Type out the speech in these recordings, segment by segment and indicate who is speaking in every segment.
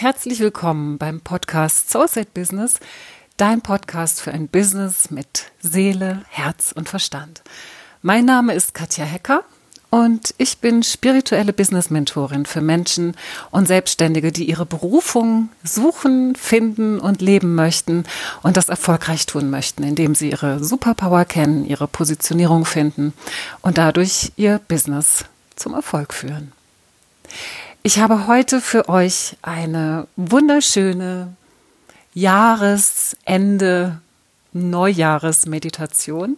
Speaker 1: Herzlich willkommen beim Podcast Soulset Business, dein Podcast für ein Business mit Seele, Herz und Verstand. Mein Name ist Katja Hecker und ich bin spirituelle Business-Mentorin für Menschen und Selbstständige, die ihre Berufung suchen, finden und leben möchten und das erfolgreich tun möchten, indem sie ihre Superpower kennen, ihre Positionierung finden und dadurch ihr Business zum Erfolg führen. Ich habe heute für euch eine wunderschöne Jahresende Neujahresmeditation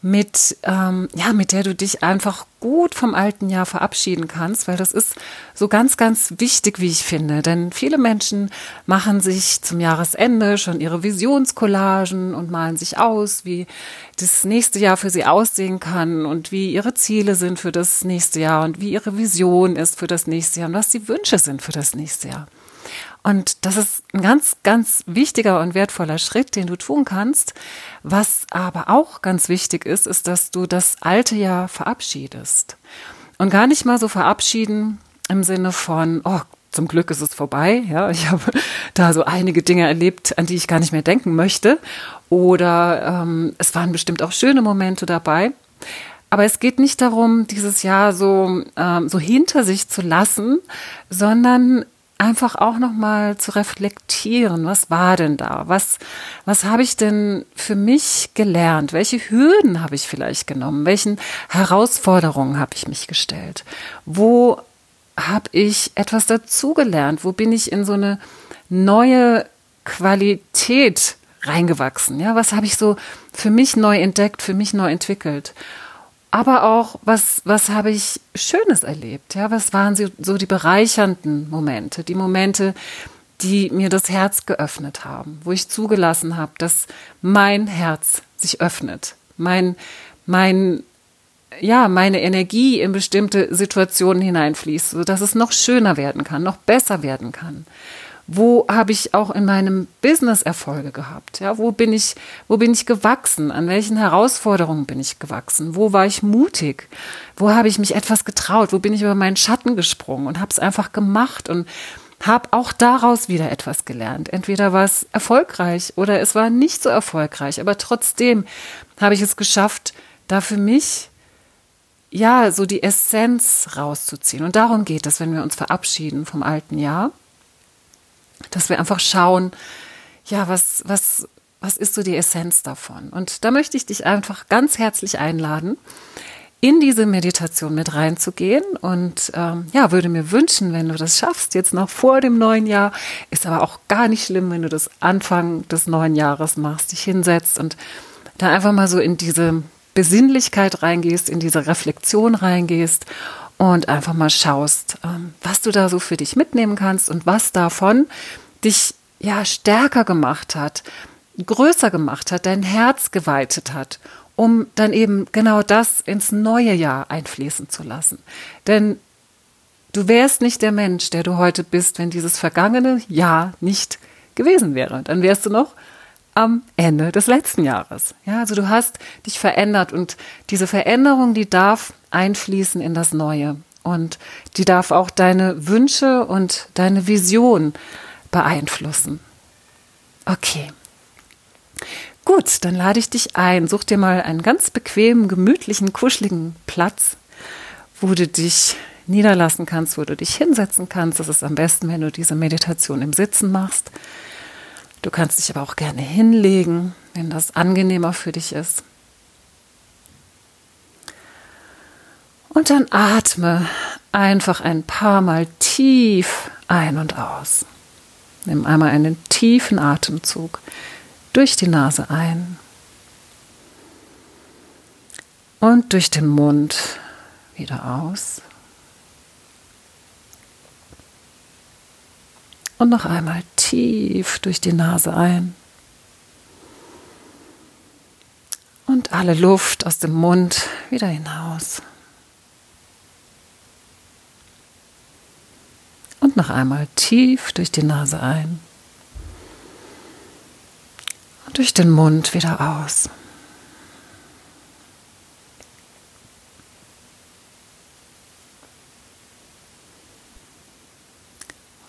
Speaker 1: mit, ähm, ja, mit der du dich einfach gut vom alten Jahr verabschieden kannst, weil das ist so ganz, ganz wichtig, wie ich finde. Denn viele Menschen machen sich zum Jahresende schon ihre Visionscollagen und malen sich aus, wie das nächste Jahr für sie aussehen kann und wie ihre Ziele sind für das nächste Jahr und wie ihre Vision ist für das nächste Jahr und was die Wünsche sind für das nächste Jahr. Und das ist ein ganz, ganz wichtiger und wertvoller Schritt, den du tun kannst. Was aber auch ganz wichtig ist, ist, dass du das alte Jahr verabschiedest. Und gar nicht mal so verabschieden im Sinne von, oh, zum Glück ist es vorbei. Ja, ich habe da so einige Dinge erlebt, an die ich gar nicht mehr denken möchte. Oder ähm, es waren bestimmt auch schöne Momente dabei. Aber es geht nicht darum, dieses Jahr so, ähm, so hinter sich zu lassen, sondern einfach auch noch mal zu reflektieren, was war denn da? Was was habe ich denn für mich gelernt? Welche Hürden habe ich vielleicht genommen? Welchen Herausforderungen habe ich mich gestellt? Wo habe ich etwas dazugelernt? Wo bin ich in so eine neue Qualität reingewachsen? Ja, was habe ich so für mich neu entdeckt, für mich neu entwickelt? Aber auch, was, was habe ich Schönes erlebt? Ja, was waren so die bereichernden Momente, die Momente, die mir das Herz geöffnet haben, wo ich zugelassen habe, dass mein Herz sich öffnet, mein, mein, ja, meine Energie in bestimmte Situationen hineinfließt, sodass es noch schöner werden kann, noch besser werden kann. Wo habe ich auch in meinem Business Erfolge gehabt? Ja, wo bin ich, wo bin ich gewachsen? An welchen Herausforderungen bin ich gewachsen? Wo war ich mutig? Wo habe ich mich etwas getraut? Wo bin ich über meinen Schatten gesprungen und habe es einfach gemacht und habe auch daraus wieder etwas gelernt. Entweder war es erfolgreich oder es war nicht so erfolgreich, aber trotzdem habe ich es geschafft, da für mich ja so die Essenz rauszuziehen. Und darum geht es, wenn wir uns verabschieden vom alten Jahr dass wir einfach schauen, ja, was, was, was ist so die Essenz davon? Und da möchte ich dich einfach ganz herzlich einladen, in diese Meditation mit reinzugehen und ähm, ja, würde mir wünschen, wenn du das schaffst, jetzt noch vor dem neuen Jahr, ist aber auch gar nicht schlimm, wenn du das Anfang des neuen Jahres machst, dich hinsetzt und da einfach mal so in diese Besinnlichkeit reingehst, in diese Reflexion reingehst und einfach mal schaust, ähm, was du da so für dich mitnehmen kannst und was davon dich ja stärker gemacht hat, größer gemacht hat, dein Herz geweitet hat, um dann eben genau das ins neue Jahr einfließen zu lassen. Denn du wärst nicht der Mensch, der du heute bist, wenn dieses vergangene Jahr nicht gewesen wäre. Dann wärst du noch am Ende des letzten Jahres. Ja, also du hast dich verändert und diese Veränderung, die darf einfließen in das Neue und die darf auch deine Wünsche und deine Vision beeinflussen. Okay. Gut, dann lade ich dich ein. Such dir mal einen ganz bequemen, gemütlichen, kuscheligen Platz, wo du dich niederlassen kannst, wo du dich hinsetzen kannst. Das ist am besten, wenn du diese Meditation im Sitzen machst. Du kannst dich aber auch gerne hinlegen, wenn das angenehmer für dich ist. Und dann atme einfach ein paar Mal tief ein und aus. Nimm einmal einen tiefen Atemzug durch die Nase ein und durch den Mund wieder aus. Und noch einmal tief durch die Nase ein. Und alle Luft aus dem Mund wieder hinaus. Und noch einmal tief durch die Nase ein. Und durch den Mund wieder aus.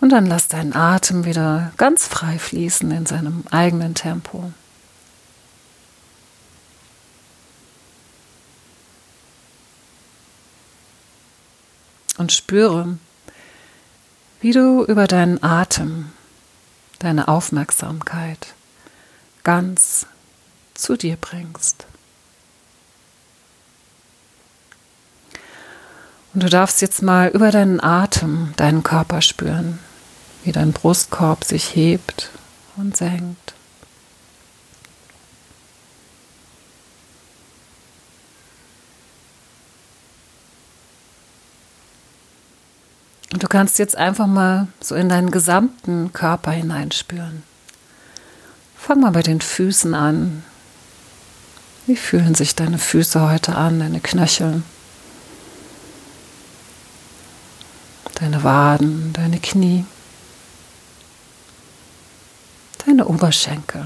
Speaker 1: Und dann lass deinen Atem wieder ganz frei fließen in seinem eigenen Tempo. Und spüre, wie du über deinen Atem deine Aufmerksamkeit ganz zu dir bringst. Und du darfst jetzt mal über deinen Atem deinen Körper spüren, wie dein Brustkorb sich hebt und senkt. Und du kannst jetzt einfach mal so in deinen gesamten Körper hineinspüren. Fang mal bei den Füßen an. Wie fühlen sich deine Füße heute an, deine Knöchel? Deine Waden, deine Knie, deine Oberschenkel.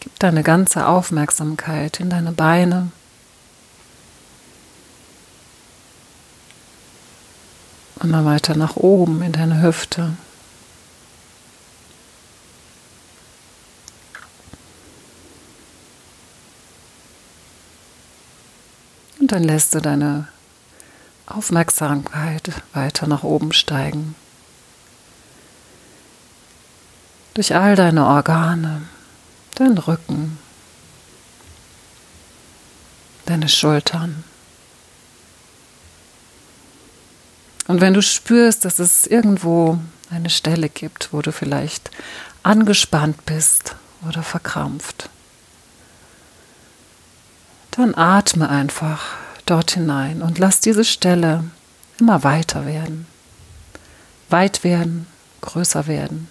Speaker 1: Gib deine ganze Aufmerksamkeit in deine Beine. Immer weiter nach oben in deine Hüfte. Und dann lässt du deine Aufmerksamkeit weiter nach oben steigen. Durch all deine Organe, dein Rücken, deine Schultern. Und wenn du spürst, dass es irgendwo eine Stelle gibt, wo du vielleicht angespannt bist oder verkrampft, dann atme einfach dort hinein und lass diese Stelle immer weiter werden, weit werden, größer werden,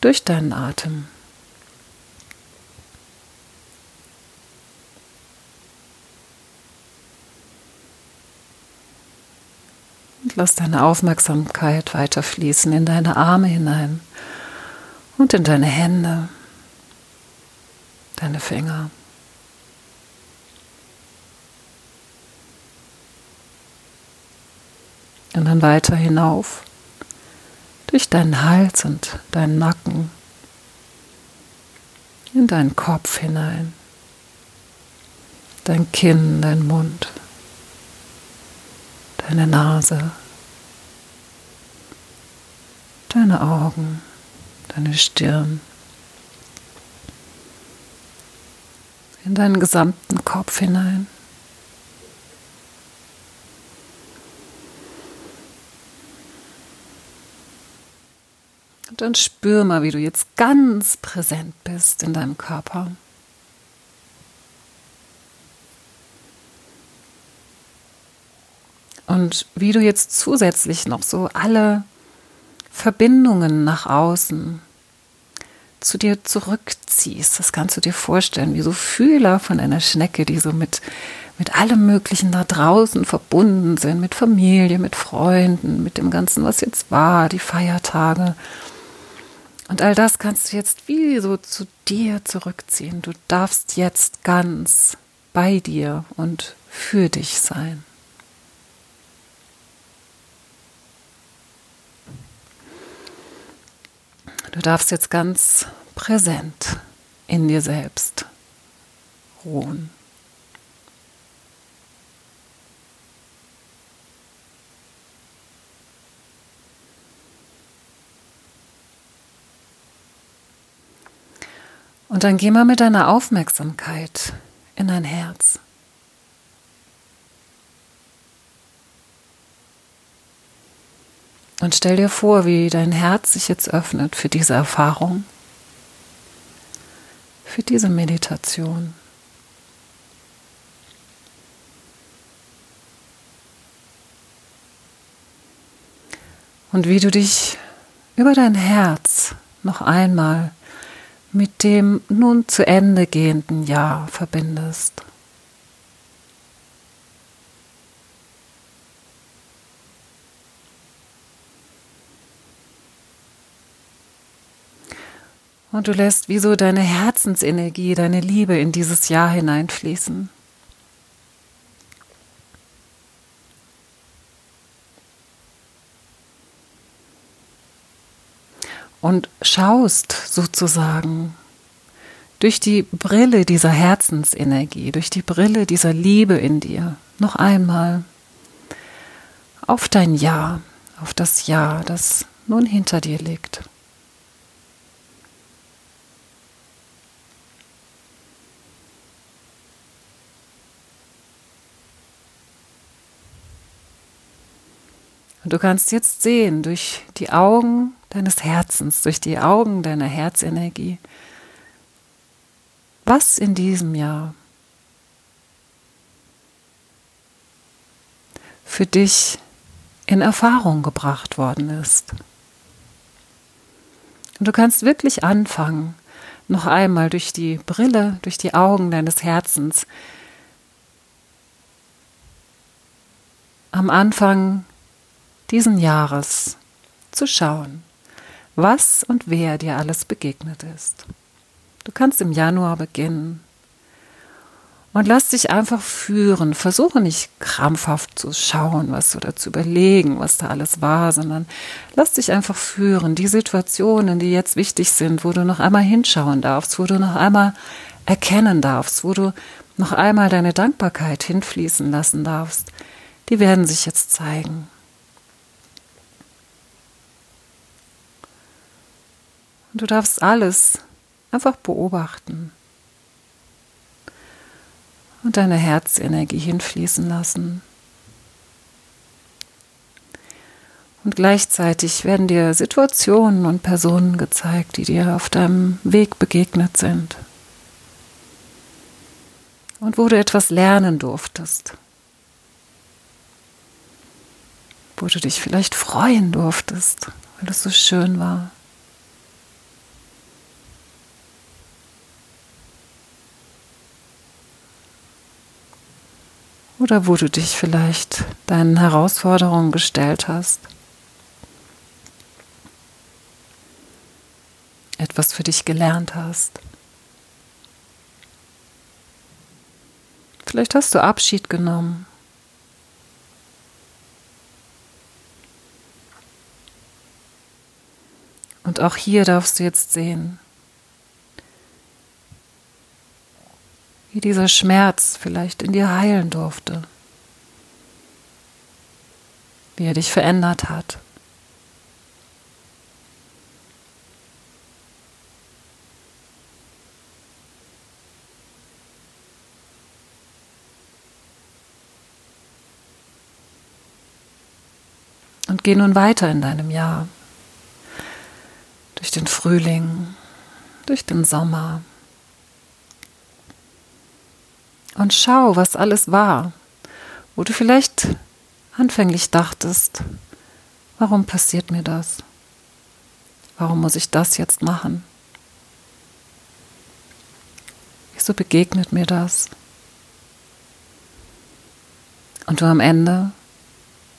Speaker 1: durch deinen Atem. Und lass deine Aufmerksamkeit weiter fließen in deine Arme hinein und in deine Hände, deine Finger. Und dann weiter hinauf. Durch deinen Hals und deinen Nacken. In deinen Kopf hinein, dein Kinn, dein Mund. Deine Nase, deine Augen, deine Stirn, in deinen gesamten Kopf hinein. Dann spür mal, wie du jetzt ganz präsent bist in deinem Körper. Und wie du jetzt zusätzlich noch so alle Verbindungen nach außen zu dir zurückziehst, das kannst du dir vorstellen, wie so Fühler von einer Schnecke, die so mit, mit allem Möglichen da draußen verbunden sind, mit Familie, mit Freunden, mit dem Ganzen, was jetzt war, die Feiertage. Und all das kannst du jetzt wie so zu dir zurückziehen. Du darfst jetzt ganz bei dir und für dich sein. Du darfst jetzt ganz präsent in dir selbst ruhen. Und dann geh mal mit deiner Aufmerksamkeit in dein Herz. Und stell dir vor, wie dein Herz sich jetzt öffnet für diese Erfahrung, für diese Meditation. Und wie du dich über dein Herz noch einmal mit dem nun zu Ende gehenden Jahr verbindest. Und du lässt wie so deine Herzensenergie, deine Liebe in dieses Jahr hineinfließen. Und schaust sozusagen durch die Brille dieser Herzensenergie, durch die Brille dieser Liebe in dir noch einmal auf dein Ja, auf das Ja, das nun hinter dir liegt. Und du kannst jetzt sehen durch die Augen deines Herzens, durch die Augen deiner Herzenergie, was in diesem Jahr für dich in Erfahrung gebracht worden ist. Und du kannst wirklich anfangen, noch einmal durch die Brille, durch die Augen deines Herzens am Anfang diesen Jahres zu schauen, was und wer dir alles begegnet ist. Du kannst im Januar beginnen und lass dich einfach führen. Versuche nicht krampfhaft zu schauen, was oder zu überlegen, was da alles war, sondern lass dich einfach führen. Die Situationen, die jetzt wichtig sind, wo du noch einmal hinschauen darfst, wo du noch einmal erkennen darfst, wo du noch einmal deine Dankbarkeit hinfließen lassen darfst, die werden sich jetzt zeigen. Und du darfst alles einfach beobachten und deine Herzenergie hinfließen lassen. Und gleichzeitig werden dir Situationen und Personen gezeigt, die dir auf deinem Weg begegnet sind. Und wo du etwas lernen durftest. Wo du dich vielleicht freuen durftest, weil es so schön war. Oder wo du dich vielleicht deinen Herausforderungen gestellt hast. Etwas für dich gelernt hast. Vielleicht hast du Abschied genommen. Und auch hier darfst du jetzt sehen, wie dieser Schmerz vielleicht in dir heilen durfte, wie er dich verändert hat. Und geh nun weiter in deinem Jahr. Durch den Frühling, durch den Sommer, und schau, was alles war, wo du vielleicht anfänglich dachtest, warum passiert mir das? Warum muss ich das jetzt machen? Wieso begegnet mir das? Und du am Ende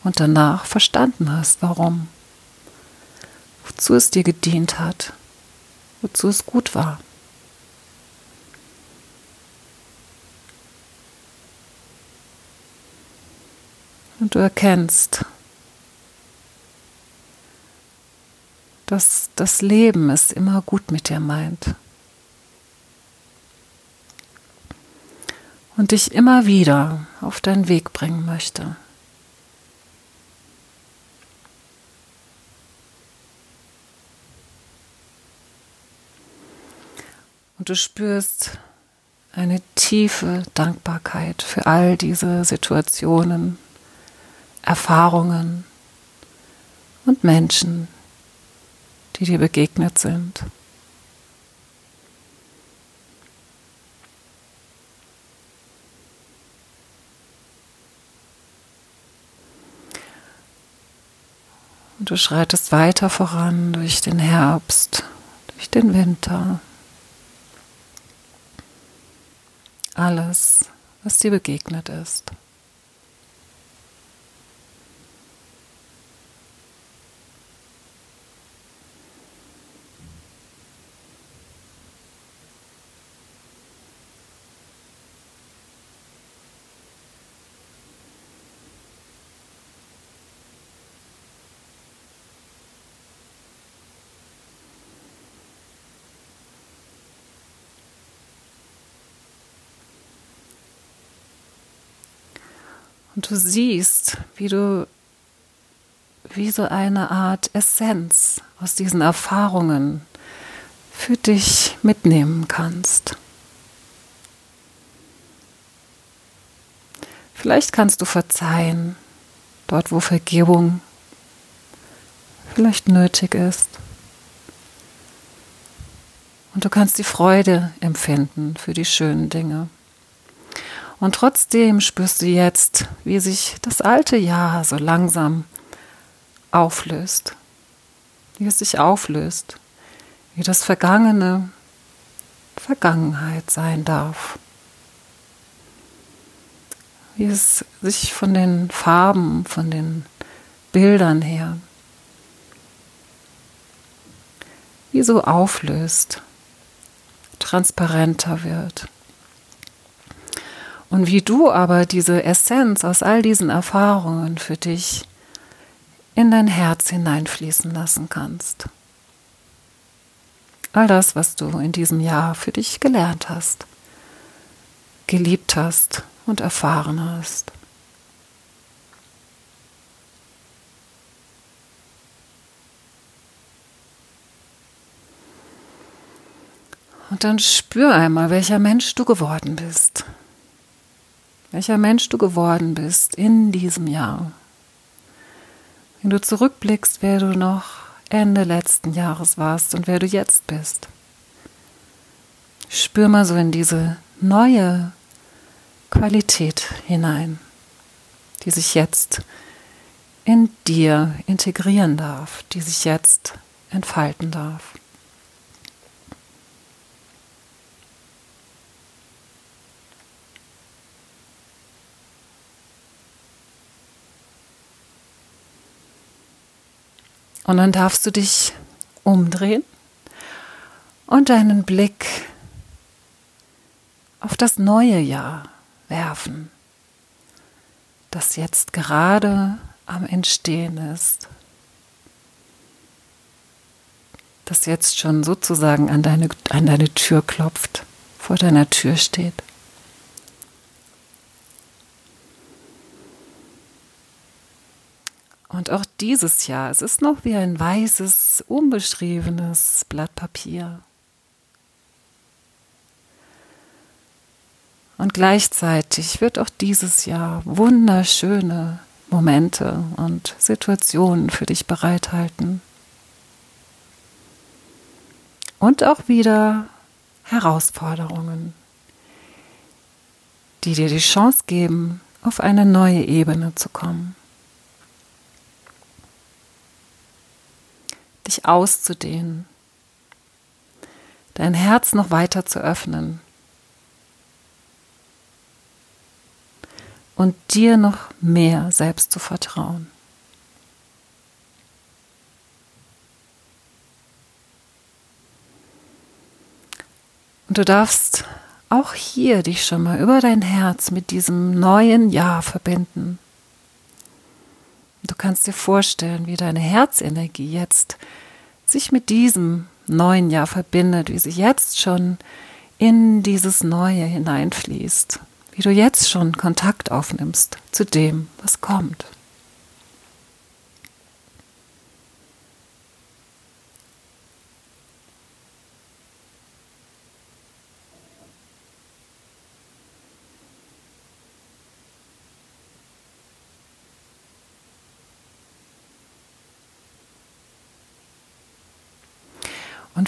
Speaker 1: und danach verstanden hast, warum, wozu es dir gedient hat, wozu es gut war. Du erkennst, dass das Leben es immer gut mit dir meint. Und dich immer wieder auf deinen Weg bringen möchte. Und du spürst eine tiefe Dankbarkeit für all diese Situationen, Erfahrungen und Menschen, die dir begegnet sind. Und du schreitest weiter voran durch den Herbst, durch den Winter. Alles, was dir begegnet ist. Und du siehst, wie du wie so eine Art Essenz aus diesen Erfahrungen für dich mitnehmen kannst. Vielleicht kannst du verzeihen, dort wo Vergebung vielleicht nötig ist. Und du kannst die Freude empfinden für die schönen Dinge. Und trotzdem spürst du jetzt, wie sich das alte Jahr so langsam auflöst. Wie es sich auflöst. Wie das Vergangene Vergangenheit sein darf. Wie es sich von den Farben, von den Bildern her, wie so auflöst, transparenter wird. Und wie du aber diese Essenz aus all diesen Erfahrungen für dich in dein Herz hineinfließen lassen kannst. All das, was du in diesem Jahr für dich gelernt hast, geliebt hast und erfahren hast. Und dann spür einmal, welcher Mensch du geworden bist. Welcher Mensch du geworden bist in diesem Jahr. Wenn du zurückblickst, wer du noch Ende letzten Jahres warst und wer du jetzt bist. Spür mal so in diese neue Qualität hinein, die sich jetzt in dir integrieren darf, die sich jetzt entfalten darf. Und dann darfst du dich umdrehen und deinen Blick auf das neue Jahr werfen, das jetzt gerade am Entstehen ist, das jetzt schon sozusagen an deine, an deine Tür klopft, vor deiner Tür steht. Und auch dieses Jahr, es ist noch wie ein weißes, unbeschriebenes Blatt Papier. Und gleichzeitig wird auch dieses Jahr wunderschöne Momente und Situationen für dich bereithalten. Und auch wieder Herausforderungen, die dir die Chance geben, auf eine neue Ebene zu kommen. Dich auszudehnen, dein Herz noch weiter zu öffnen und dir noch mehr selbst zu vertrauen. Und du darfst auch hier dich schon mal über dein Herz mit diesem neuen Jahr verbinden. Du kannst dir vorstellen, wie deine Herzenergie jetzt sich mit diesem neuen Jahr verbindet, wie sie jetzt schon in dieses Neue hineinfließt, wie du jetzt schon Kontakt aufnimmst zu dem, was kommt.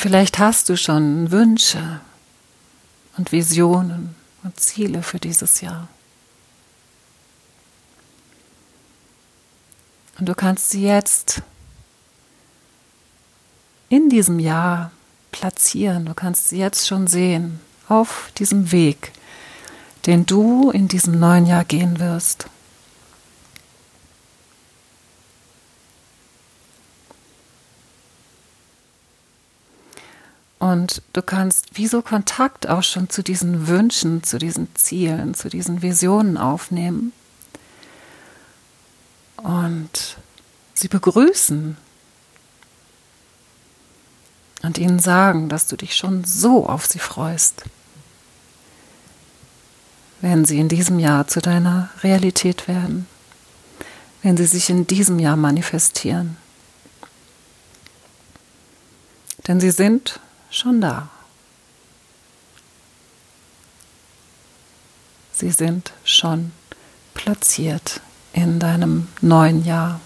Speaker 1: Vielleicht hast du schon Wünsche und Visionen und Ziele für dieses Jahr. Und du kannst sie jetzt in diesem Jahr platzieren. Du kannst sie jetzt schon sehen auf diesem Weg, den du in diesem neuen Jahr gehen wirst. Und du kannst wie so Kontakt auch schon zu diesen Wünschen, zu diesen Zielen, zu diesen Visionen aufnehmen und sie begrüßen und ihnen sagen, dass du dich schon so auf sie freust. wenn sie in diesem Jahr zu deiner Realität werden, wenn sie sich in diesem Jahr manifestieren. Denn sie sind schon da. Sie sind schon platziert in deinem neuen Jahr.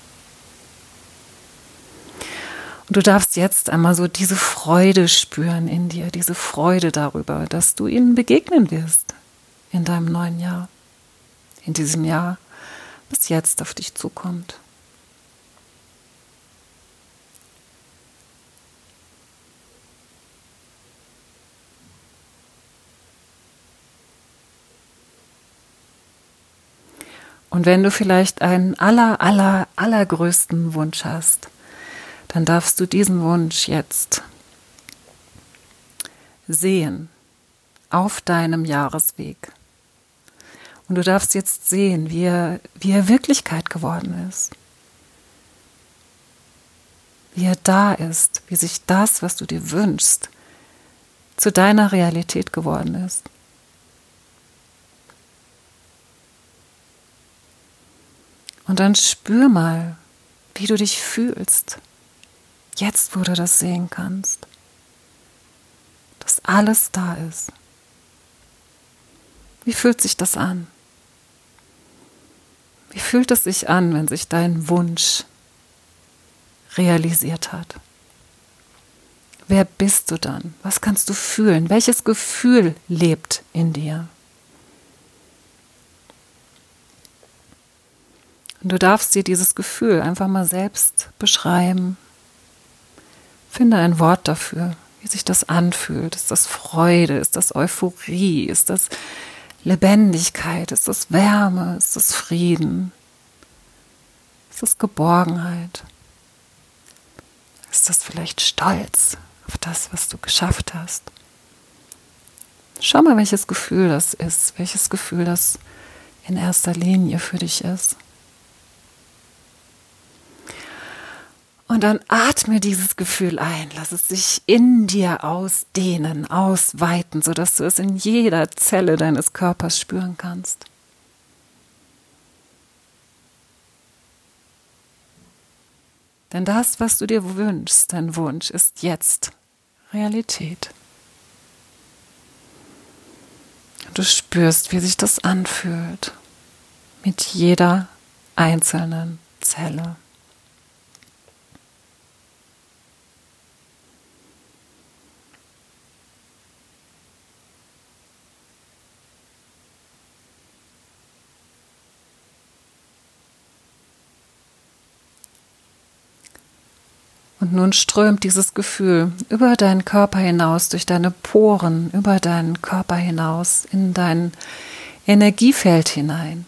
Speaker 1: Und du darfst jetzt einmal so diese Freude spüren in dir, diese Freude darüber, dass du ihnen begegnen wirst in deinem neuen Jahr, in diesem Jahr, das jetzt auf dich zukommt. Und wenn du vielleicht einen aller, aller, allergrößten Wunsch hast, dann darfst du diesen Wunsch jetzt sehen auf deinem Jahresweg. Und du darfst jetzt sehen, wie er, wie er Wirklichkeit geworden ist. Wie er da ist, wie sich das, was du dir wünschst, zu deiner Realität geworden ist. Und dann spür mal, wie du dich fühlst, jetzt wo du das sehen kannst, dass alles da ist. Wie fühlt sich das an? Wie fühlt es sich an, wenn sich dein Wunsch realisiert hat? Wer bist du dann? Was kannst du fühlen? Welches Gefühl lebt in dir? Und du darfst dir dieses Gefühl einfach mal selbst beschreiben. Finde ein Wort dafür, wie sich das anfühlt. Ist das Freude? Ist das Euphorie? Ist das Lebendigkeit? Ist das Wärme? Ist das Frieden? Ist das Geborgenheit? Ist das vielleicht Stolz auf das, was du geschafft hast? Schau mal, welches Gefühl das ist, welches Gefühl das in erster Linie für dich ist. Und dann atme dieses Gefühl ein, lass es sich in dir ausdehnen, ausweiten, sodass du es in jeder Zelle deines Körpers spüren kannst. Denn das, was du dir wünschst, dein Wunsch, ist jetzt Realität. Du spürst, wie sich das anfühlt mit jeder einzelnen Zelle. Und nun strömt dieses Gefühl über deinen Körper hinaus, durch deine Poren, über deinen Körper hinaus, in dein Energiefeld hinein,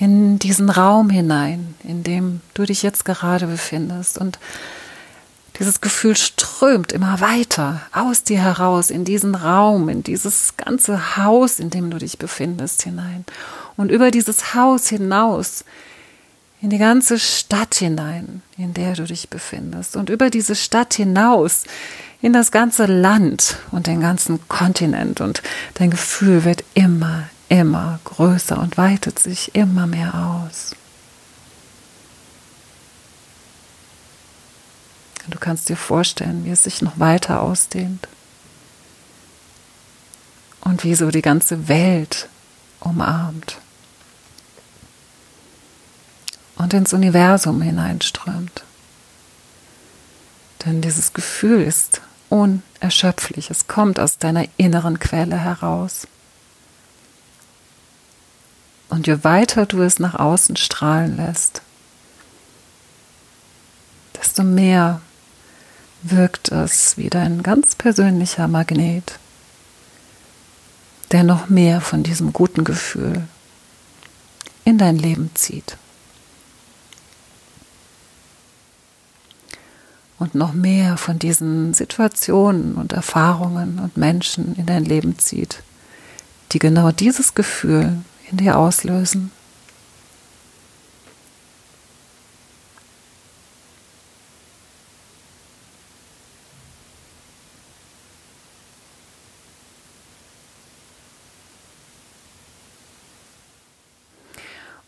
Speaker 1: in diesen Raum hinein, in dem du dich jetzt gerade befindest. Und dieses Gefühl strömt immer weiter aus dir heraus, in diesen Raum, in dieses ganze Haus, in dem du dich befindest, hinein. Und über dieses Haus hinaus in die ganze Stadt hinein, in der du dich befindest. Und über diese Stadt hinaus in das ganze Land und den ganzen Kontinent. Und dein Gefühl wird immer, immer größer und weitet sich immer mehr aus. Du kannst dir vorstellen, wie es sich noch weiter ausdehnt. Und wie so die ganze Welt umarmt und ins Universum hineinströmt. Denn dieses Gefühl ist unerschöpflich, es kommt aus deiner inneren Quelle heraus. Und je weiter du es nach außen strahlen lässt, desto mehr wirkt es wie dein ganz persönlicher Magnet, der noch mehr von diesem guten Gefühl in dein Leben zieht. Und noch mehr von diesen Situationen und Erfahrungen und Menschen in dein Leben zieht, die genau dieses Gefühl in dir auslösen.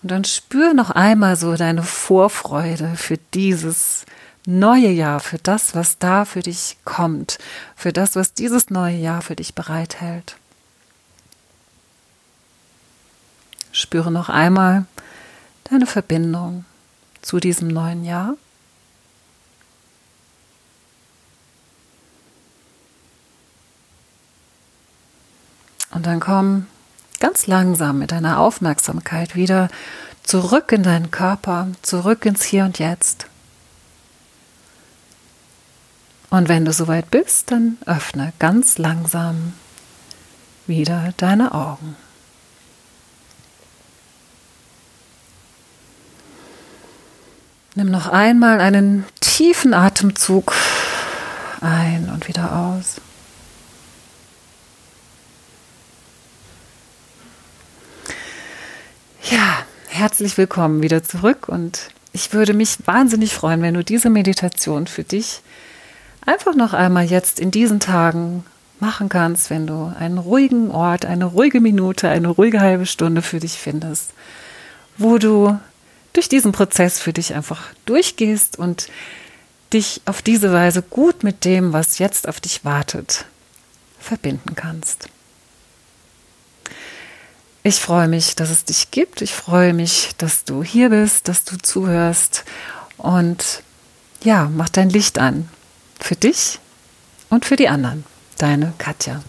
Speaker 1: Und dann spür noch einmal so deine Vorfreude für dieses neue Jahr, für das, was da für dich kommt, für das, was dieses neue Jahr für dich bereithält. Spüre noch einmal deine Verbindung zu diesem neuen Jahr. Und dann komm ganz langsam mit deiner Aufmerksamkeit wieder zurück in deinen Körper, zurück ins Hier und Jetzt. Und wenn du soweit bist, dann öffne ganz langsam wieder deine Augen. Nimm noch einmal einen tiefen Atemzug ein und wieder aus. Ja, herzlich willkommen wieder zurück und ich würde mich wahnsinnig freuen, wenn du diese Meditation für dich einfach noch einmal jetzt in diesen Tagen machen kannst, wenn du einen ruhigen Ort, eine ruhige Minute, eine ruhige halbe Stunde für dich findest, wo du durch diesen Prozess für dich einfach durchgehst und dich auf diese Weise gut mit dem, was jetzt auf dich wartet, verbinden kannst. Ich freue mich, dass es dich gibt. Ich freue mich, dass du hier bist, dass du zuhörst. Und ja, mach dein Licht an. Für dich und für die anderen. Deine Katja.